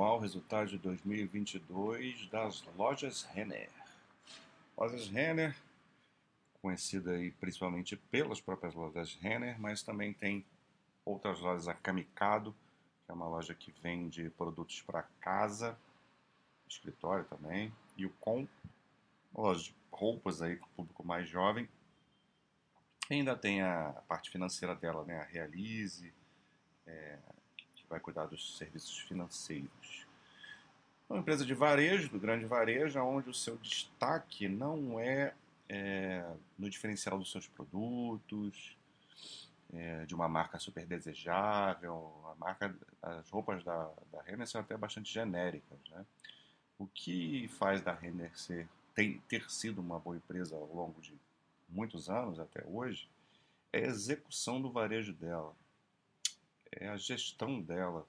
anual resultado de 2022 das lojas Renner. Lojas Renner, conhecida aí principalmente pelas próprias lojas Renner, mas também tem outras lojas, a Kamikado, que é uma loja que vende produtos para casa, escritório também, e o Com, loja de roupas aí para o público mais jovem. E ainda tem a parte financeira dela, né, a Realize, é, vai cuidar dos serviços financeiros. É uma empresa de varejo, do grande varejo, onde o seu destaque não é, é no diferencial dos seus produtos, é, de uma marca super desejável. A marca, as roupas da, da Renner são até bastante genéricas. Né? O que faz da Renner ser, tem, ter sido uma boa empresa ao longo de muitos anos até hoje é a execução do varejo dela é a gestão dela,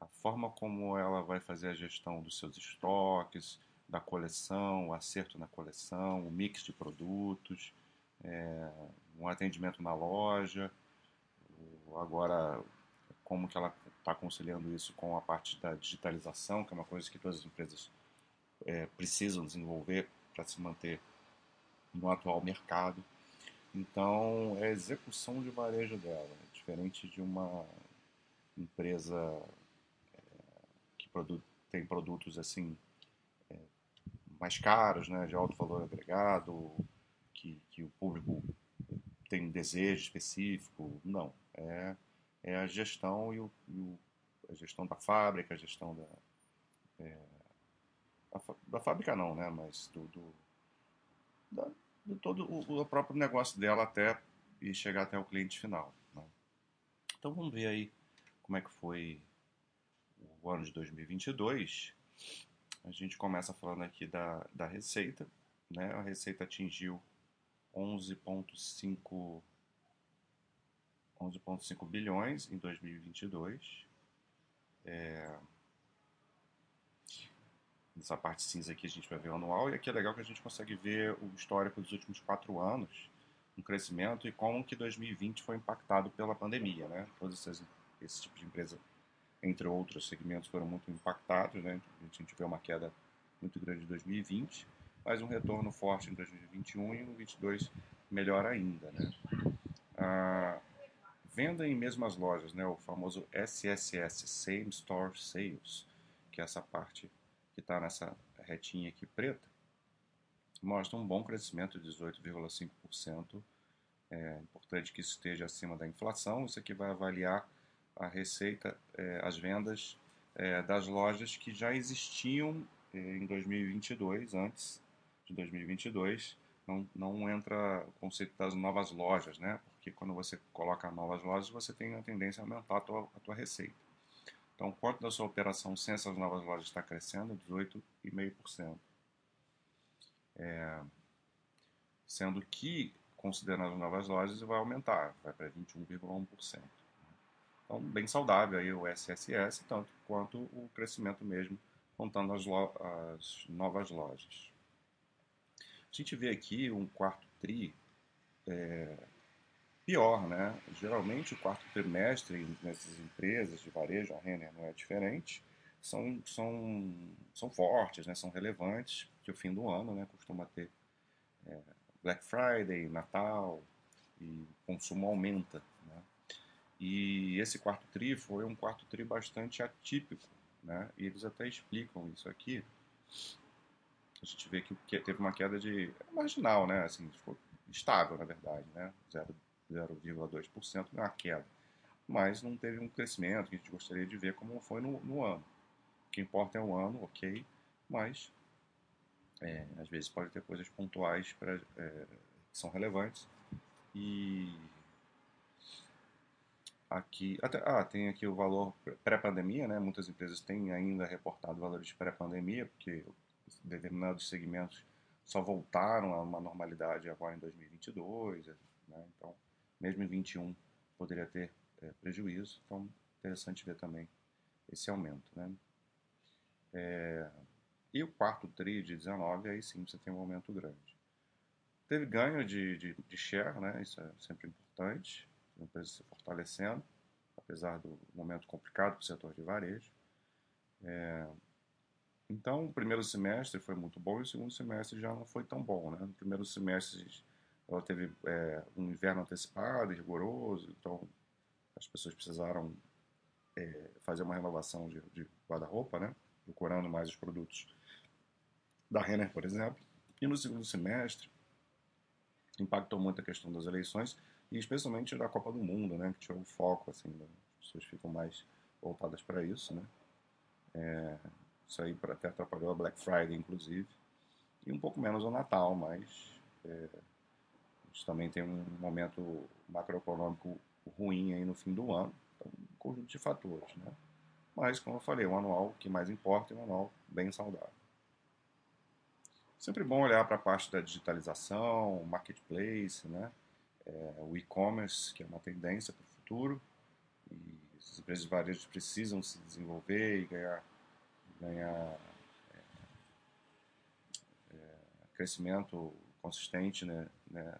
a forma como ela vai fazer a gestão dos seus estoques, da coleção, o acerto na coleção, o mix de produtos, é, um atendimento na loja, agora como que ela está conciliando isso com a parte da digitalização, que é uma coisa que todas as empresas é, precisam desenvolver para se manter no atual mercado. Então, é a execução de varejo dela, diferente de uma empresa é, que tem produtos assim é, mais caros, né, de alto valor agregado, que, que o público tem um desejo específico. Não, é, é a gestão e, o, e o, a gestão da fábrica, a gestão da é, a, da fábrica não, né, mas do, do, da, do todo o, o, próprio negócio dela até e chegar até o cliente final. Então vamos ver aí como é que foi o ano de 2022, a gente começa falando aqui da, da receita. Né? A receita atingiu 11,5 11,5 bilhões em 2022. É... Nessa parte cinza aqui a gente vai ver o anual e aqui é legal que a gente consegue ver o histórico dos últimos quatro anos, um crescimento e como que 2020 foi impactado pela pandemia, né? Todas essas esse tipo de empresa, entre outros segmentos, foram muito impactados. Né? A gente vê uma queda muito grande em 2020, mas um retorno forte em 2021 e no 2022 melhor ainda. Né? A venda em mesmas lojas, né? o famoso SSS, Same Store Sales, que é essa parte que está nessa retinha aqui preta, mostra um bom crescimento de 18,5%. É importante que isso esteja acima da inflação. Isso aqui vai avaliar a receita, é, as vendas é, das lojas que já existiam é, em 2022, antes de 2022. Não, não entra o conceito das novas lojas, né? Porque quando você coloca novas lojas, você tem a tendência a aumentar a tua, a tua receita. Então, quanto da sua operação sem essas novas lojas está crescendo? 18,5%. É, sendo que, considerando as novas lojas, vai aumentar, vai para 21,1%. Então, bem saudável aí o SSS, tanto quanto o crescimento mesmo, contando as, as novas lojas. A gente vê aqui um quarto TRI é, pior, né? Geralmente o quarto trimestre nessas empresas de varejo, a Renner não é diferente, são, são, são fortes, né? são relevantes, que o fim do ano né? costuma ter é, Black Friday, Natal, e o consumo aumenta. Né? E esse quarto tri foi um quarto tri bastante atípico, né? E eles até explicam isso aqui. A gente vê que teve uma queda de marginal, né? Assim, ficou estável, na verdade, né? 0,2% é uma queda. Mas não teve um crescimento que a gente gostaria de ver como foi no, no ano. O que importa é o ano, ok, mas é, às vezes pode ter coisas pontuais pra, é, que são relevantes e aqui até, ah, tem aqui o valor pré-pandemia, né? Muitas empresas têm ainda reportado valores pré-pandemia, porque determinados segmentos só voltaram a uma normalidade agora em 2022, né? Então, mesmo em 21 poderia ter é, prejuízo. Então, interessante ver também esse aumento, né? É, e o quarto TRI de 19, aí sim você tem um aumento grande. Teve ganho de, de, de share, né? Isso é sempre importante a empresa se fortalecendo, apesar do momento complicado para o setor de varejo. É, então, o primeiro semestre foi muito bom e o segundo semestre já não foi tão bom. Né? No primeiro semestre, ela teve é, um inverno antecipado e rigoroso, então as pessoas precisaram é, fazer uma renovação de, de guarda-roupa, né? Procurando mais os produtos da Renner, por exemplo. E no segundo semestre, impactou muito a questão das eleições e especialmente da Copa do Mundo, né? que tirou o foco, assim, né? as pessoas ficam mais voltadas para isso. Né? É, isso aí até atrapalhou a Black Friday, inclusive. E um pouco menos o Natal, mas é, a gente também tem um momento macroeconômico ruim aí no fim do ano. Então, um conjunto de fatores, né? Mas, como eu falei, o anual que mais importa é um anual bem saudável. Sempre bom olhar para a parte da digitalização, marketplace, né? É, o e-commerce, que é uma tendência para o futuro. E as empresas de varejo precisam se desenvolver e ganhar ganhar é, é, crescimento consistente né, né,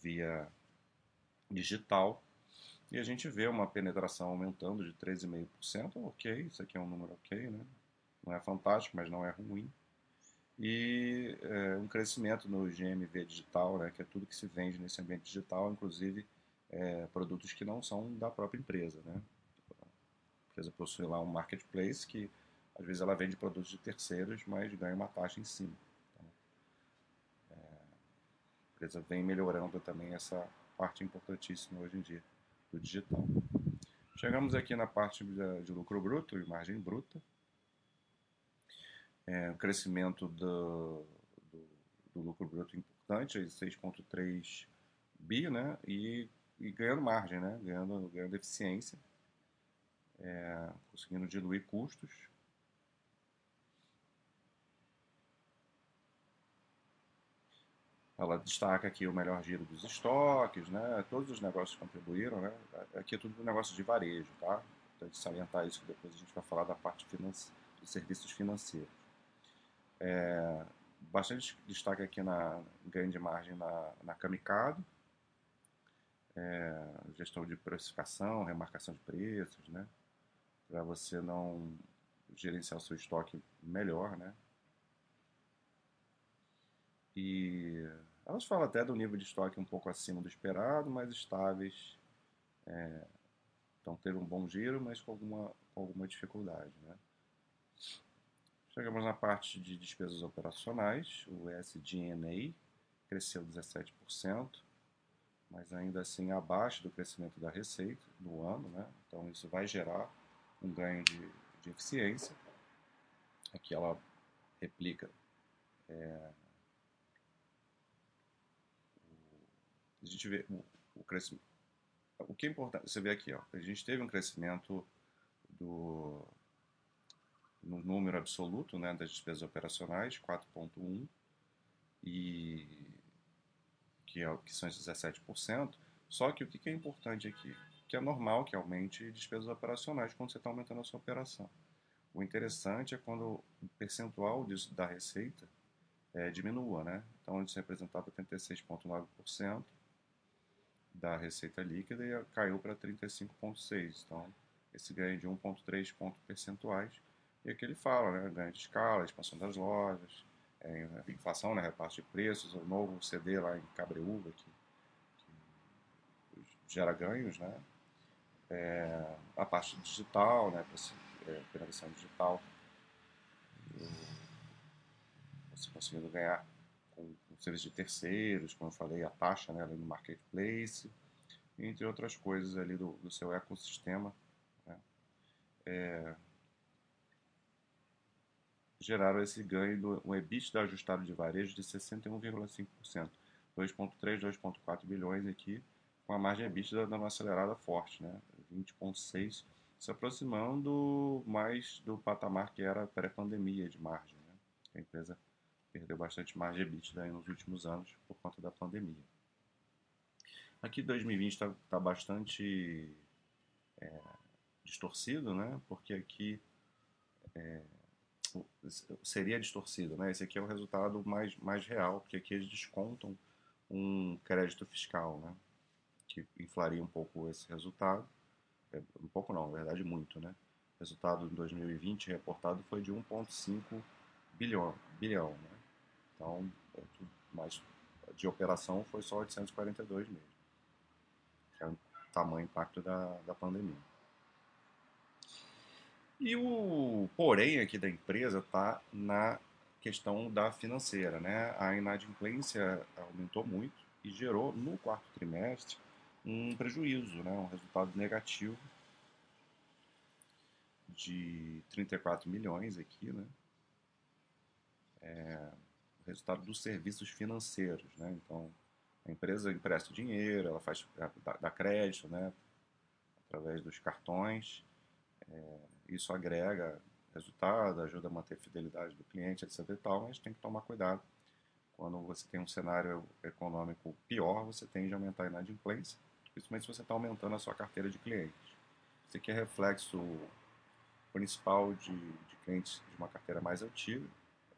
via digital. E a gente vê uma penetração aumentando de 13,5%. Ok, isso aqui é um número ok, né? Não é fantástico, mas não é ruim. E é, um crescimento no GMV digital, né, que é tudo que se vende nesse ambiente digital, inclusive é, produtos que não são da própria empresa. Né? A empresa possui lá um marketplace que às vezes ela vende produtos de terceiros, mas ganha uma taxa em cima. Então, é, a empresa vem melhorando também essa parte importantíssima hoje em dia do digital. Chegamos aqui na parte de, lucro bruto e margem bruta. É, o crescimento do, do, do lucro bruto importante, 6,3 bi, né? E, e, ganhando margem, né? Ganhando, ganhando eficiência, é, conseguindo diluir custos Ela destaca aqui o melhor giro dos estoques, né? Todos os negócios contribuíram, né? Aqui é tudo negócio de varejo, tá? Tem que salientar isso que depois a gente vai falar da parte finance, dos serviços financeiros. É, bastante destaque aqui na ganho de margem na, na Camicado, é, gestão de precificação, remarcação de preços, né? Para você não gerenciar o seu estoque melhor, né? E elas falam até do nível de estoque um pouco acima do esperado, mas estáveis. É, então teve um bom giro, mas com alguma, com alguma dificuldade. Né? Chegamos na parte de despesas operacionais, o SG&A cresceu 17%, mas ainda assim abaixo do crescimento da receita no ano, né? então isso vai gerar um ganho de, de eficiência. Aqui ela replica é, a gente vê o, o crescimento. O que é importante, você vê aqui, ó, a gente teve um crescimento do no número absoluto né, das despesas operacionais, 4,1%, e que, é, que são esses 17%. Só que o que é importante aqui? Que é normal que aumente despesas operacionais quando você está aumentando a sua operação. O interessante é quando o percentual disso da receita é, diminua, né? Então, antes representava 86,9%, da receita líquida e caiu para 35,6. Então, esse ganho de 1,3 pontos percentuais. E aqui ele fala, né, ganho de escala, expansão das lojas, é, inflação, né, repasse de preços, o novo CD lá em Cabreúva que, que gera ganhos, né, é, a parte digital, né, é, penalização digital, você conseguindo ganhar serviços de terceiros, como eu falei, a taxa né, no marketplace, entre outras coisas ali do, do seu ecossistema. Né, é, geraram esse ganho do um EBITDA ajustado de varejo de 61,5%, 2,3, 2,4 bilhões aqui, com a margem EBITDA dando uma acelerada forte, né, 20,6, se aproximando mais do patamar que era pré-pandemia de margem. Né, a empresa perdeu bastante margem EBITDA nos últimos anos por conta da pandemia. Aqui 2020 está tá bastante é, distorcido, né? Porque aqui é, seria distorcido, né? Esse aqui é o resultado mais, mais real, porque aqui eles descontam um crédito fiscal, né? Que inflaria um pouco esse resultado. É, um pouco não, na verdade muito, né? resultado em 2020 reportado foi de 1,5 bilhão, bilhão né? Então, é mas de operação foi só 842 mesmo, que é o tamanho impacto da, da pandemia. E o porém aqui da empresa está na questão da financeira, né? A inadimplência aumentou muito e gerou no quarto trimestre um prejuízo, né? Um resultado negativo de 34 milhões aqui, né? É, resultado dos serviços financeiros, né? Então, a empresa empresta dinheiro, ela faz dá, dá crédito, né? Através dos cartões. É, isso agrega resultado, ajuda a manter a fidelidade do cliente, etc. E tal, mas tem que tomar cuidado. Quando você tem um cenário econômico pior, você tende a aumentar a inadimplência, principalmente se você está aumentando a sua carteira de clientes. Isso aqui é reflexo principal de, de clientes de uma carteira mais antiga.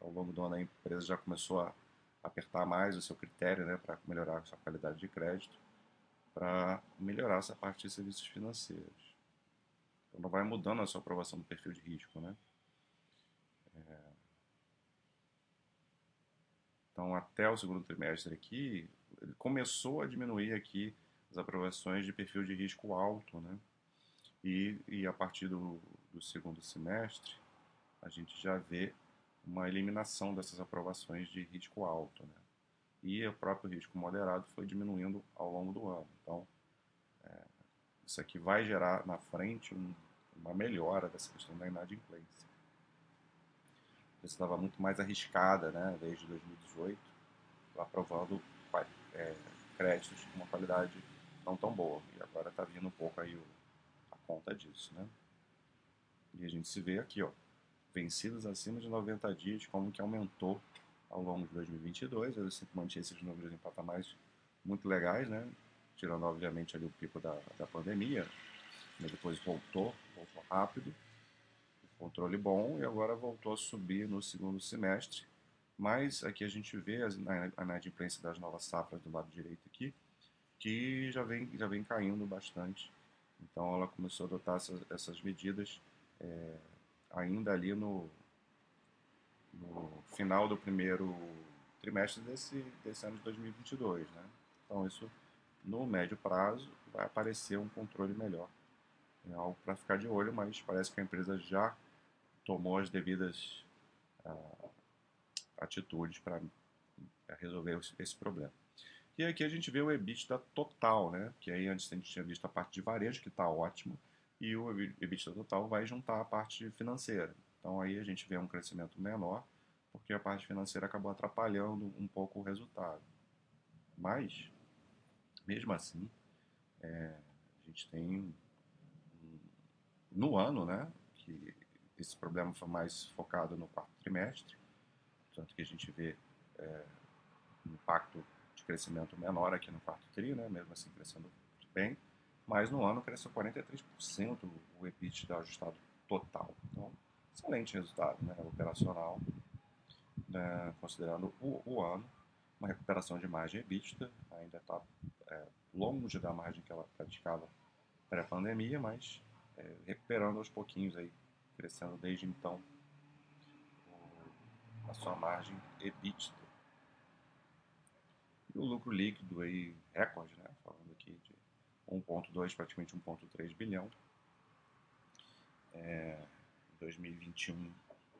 Ao longo do ano, a empresa já começou a apertar mais o seu critério né, para melhorar a sua qualidade de crédito, para melhorar essa parte de serviços financeiros. Então vai mudando a sua aprovação do perfil de risco, né? É... Então até o segundo trimestre aqui, ele começou a diminuir aqui as aprovações de perfil de risco alto, né? E, e a partir do, do segundo semestre, a gente já vê uma eliminação dessas aprovações de risco alto, né? E o próprio risco moderado foi diminuindo ao longo do ano. Então, é, isso aqui vai gerar na frente um, uma melhora dessa questão da inadimplência. Você estava muito mais arriscada, né, desde 2018, aprovando é, créditos com uma qualidade não tão boa. E agora está vindo um pouco aí o, a conta disso, né? E a gente se vê aqui, ó, vencidos acima de 90 dias, como que aumentou ao longo de 2022. Eu sempre mantive esses números em patamares muito legais, né? Tirando, obviamente, ali o pico da, da pandemia, mas depois voltou, voltou rápido, controle bom e agora voltou a subir no segundo semestre. Mas aqui a gente vê a inadimplência das novas safras do lado direito aqui, que já vem, já vem caindo bastante. Então ela começou a adotar essas, essas medidas é, ainda ali no, no final do primeiro trimestre desse, desse ano de 2022. Né? Então isso, no médio prazo, vai aparecer um controle melhor é algo para ficar de olho, mas parece que a empresa já tomou as devidas uh, atitudes para resolver esse problema. E aqui a gente vê o EBITDA total, né? Que aí antes a gente tinha visto a parte de varejo, que está ótimo, e o EBITDA total vai juntar a parte financeira. Então aí a gente vê um crescimento menor, porque a parte financeira acabou atrapalhando um pouco o resultado. Mas, mesmo assim, é, a gente tem no ano, né? Que esse problema foi mais focado no quarto trimestre, tanto que a gente vê é, um impacto de crescimento menor aqui no quarto tri, né? Mesmo assim crescendo bem, mas no ano cresceu 43% o EBITDA ajustado total. Então, excelente resultado, né? Operacional, né? considerando o, o, ano, uma recuperação de margem EBITDA, ainda está é, longe da margem que ela praticava pré-pandemia, mas é, recuperando aos pouquinhos aí, crescendo desde então o, a sua margem EBITDA. E o lucro líquido aí, recorde, né? Falando aqui de 1.2, praticamente 1.3 bilhão. É, 2021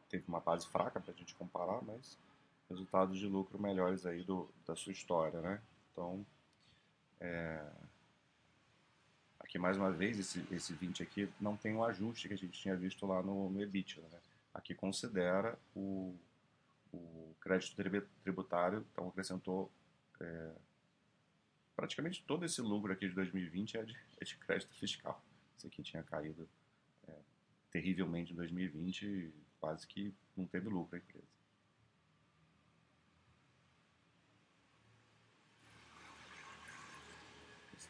teve uma base fraca para a gente comparar, mas resultados de lucro melhores aí do, da sua história, né? Então, é, Aqui, mais uma vez, esse, esse 20 aqui não tem o ajuste que a gente tinha visto lá no, no EBITDA. Né? Aqui considera o, o crédito tributário, então acrescentou é, praticamente todo esse lucro aqui de 2020 é de, é de crédito fiscal. Esse aqui tinha caído é, terrivelmente em 2020 e quase que não teve lucro a empresa.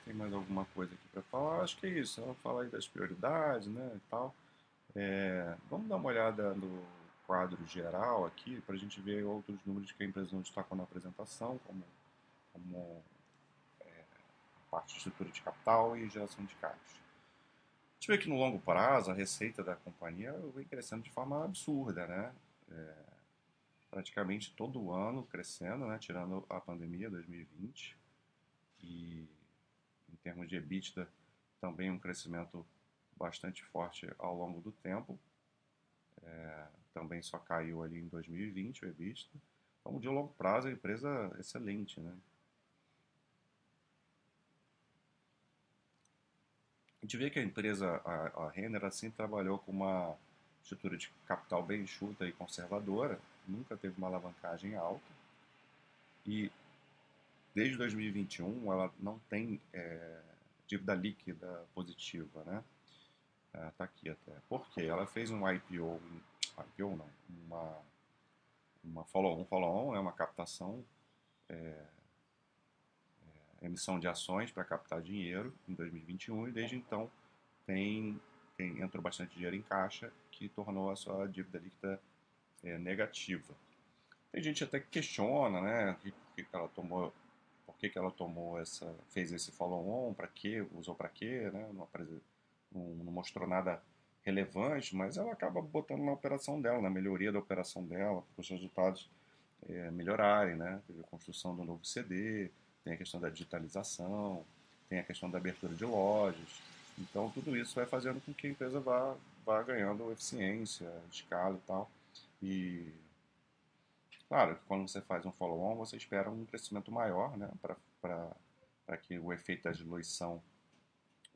Tem mais alguma coisa aqui para falar? Acho que é isso. Ela fala aí das prioridades, né, e tal. É, vamos dar uma olhada no quadro geral aqui para a gente ver outros números que a empresa não destacou na apresentação, como, como parte de estrutura de capital e geração de caixa. gente vê que no longo prazo a receita da companhia vem crescendo de forma absurda, né? É, praticamente todo ano crescendo, né? Tirando a pandemia 2020 e em termos de EBITDA também um crescimento bastante forte ao longo do tempo. É, também só caiu ali em 2020 o EBITDA. Então, de longo prazo, a empresa é excelente, né? A gente vê que a empresa, a, a Renner, assim, trabalhou com uma estrutura de capital bem enxuta e conservadora, nunca teve uma alavancagem alta. E desde 2021 ela não tem é, dívida líquida positiva, né? Está aqui até. Por quê? Ela fez um IPO, IPO não, uma, uma follow-on, um follow né? uma captação, é, é, emissão de ações para captar dinheiro em 2021 e desde então tem, tem entrou bastante dinheiro em caixa que tornou a sua dívida líquida é, negativa. Tem gente até que questiona, né, por que ela tomou, por que ela tomou essa, fez esse follow-on, para quê, usou para quê, né, não, não, mostrou nada relevante, mas ela acaba botando na operação dela, na melhoria da operação dela, para os resultados é, melhorarem, né, teve a construção do novo CD, tem a questão da digitalização, tem a questão da abertura de lojas, então tudo isso vai fazendo com que a empresa vá, vá ganhando eficiência, escala e tal. E claro quando você faz um follow-on, você espera um crescimento maior, né, para que o efeito da diluição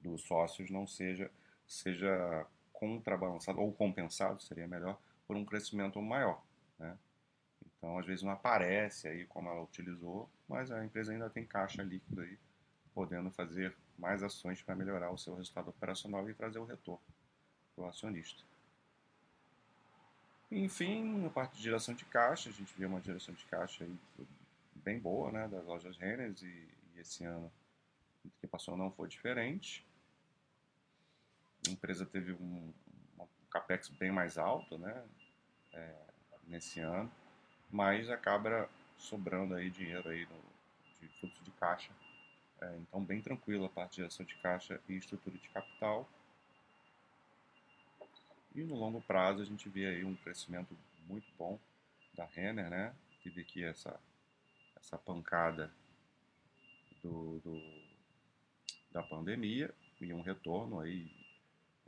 dos sócios não seja, seja contrabalançado, ou compensado, seria melhor, por um crescimento maior. Né? Então, às vezes não aparece aí como ela utilizou, mas a empresa ainda tem caixa líquido aí, podendo fazer mais ações para melhorar o seu resultado operacional e trazer o retorno para o acionista. Enfim, na parte de geração de caixa, a gente vê uma geração de caixa bem boa né, das lojas Renner e, e esse ano que passou não foi diferente. A empresa teve um, um capex bem mais alto né, é, nesse ano, mas acaba sobrando aí dinheiro aí no, de fluxo de caixa é, então, bem tranquilo a parte de de caixa e estrutura de capital. E no longo prazo a gente vê aí um crescimento muito bom da Renner, né? Teve aqui essa, essa pancada do, do, da pandemia e um retorno aí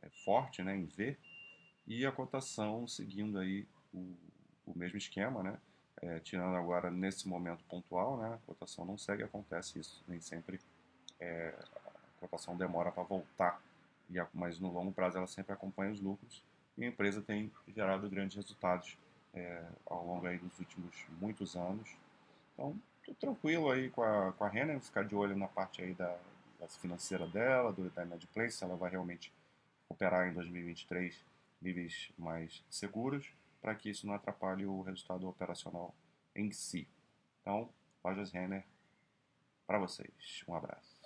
é, forte né, em V. E a cotação seguindo aí o, o mesmo esquema, né? É, tirando agora nesse momento pontual, né, a cotação não segue, acontece isso, nem sempre é, a cotação demora para voltar, e, mas no longo prazo ela sempre acompanha os lucros, e a empresa tem gerado grandes resultados é, ao longo aí dos últimos muitos anos. Então, tô tranquilo aí com a, com a Renner, ficar de olho na parte aí da, da financeira dela, do, da Inadplay, se ela vai realmente operar em 2023 níveis mais seguros, para que isso não atrapalhe o resultado operacional em si. Então, Lojas Renner para vocês. Um abraço.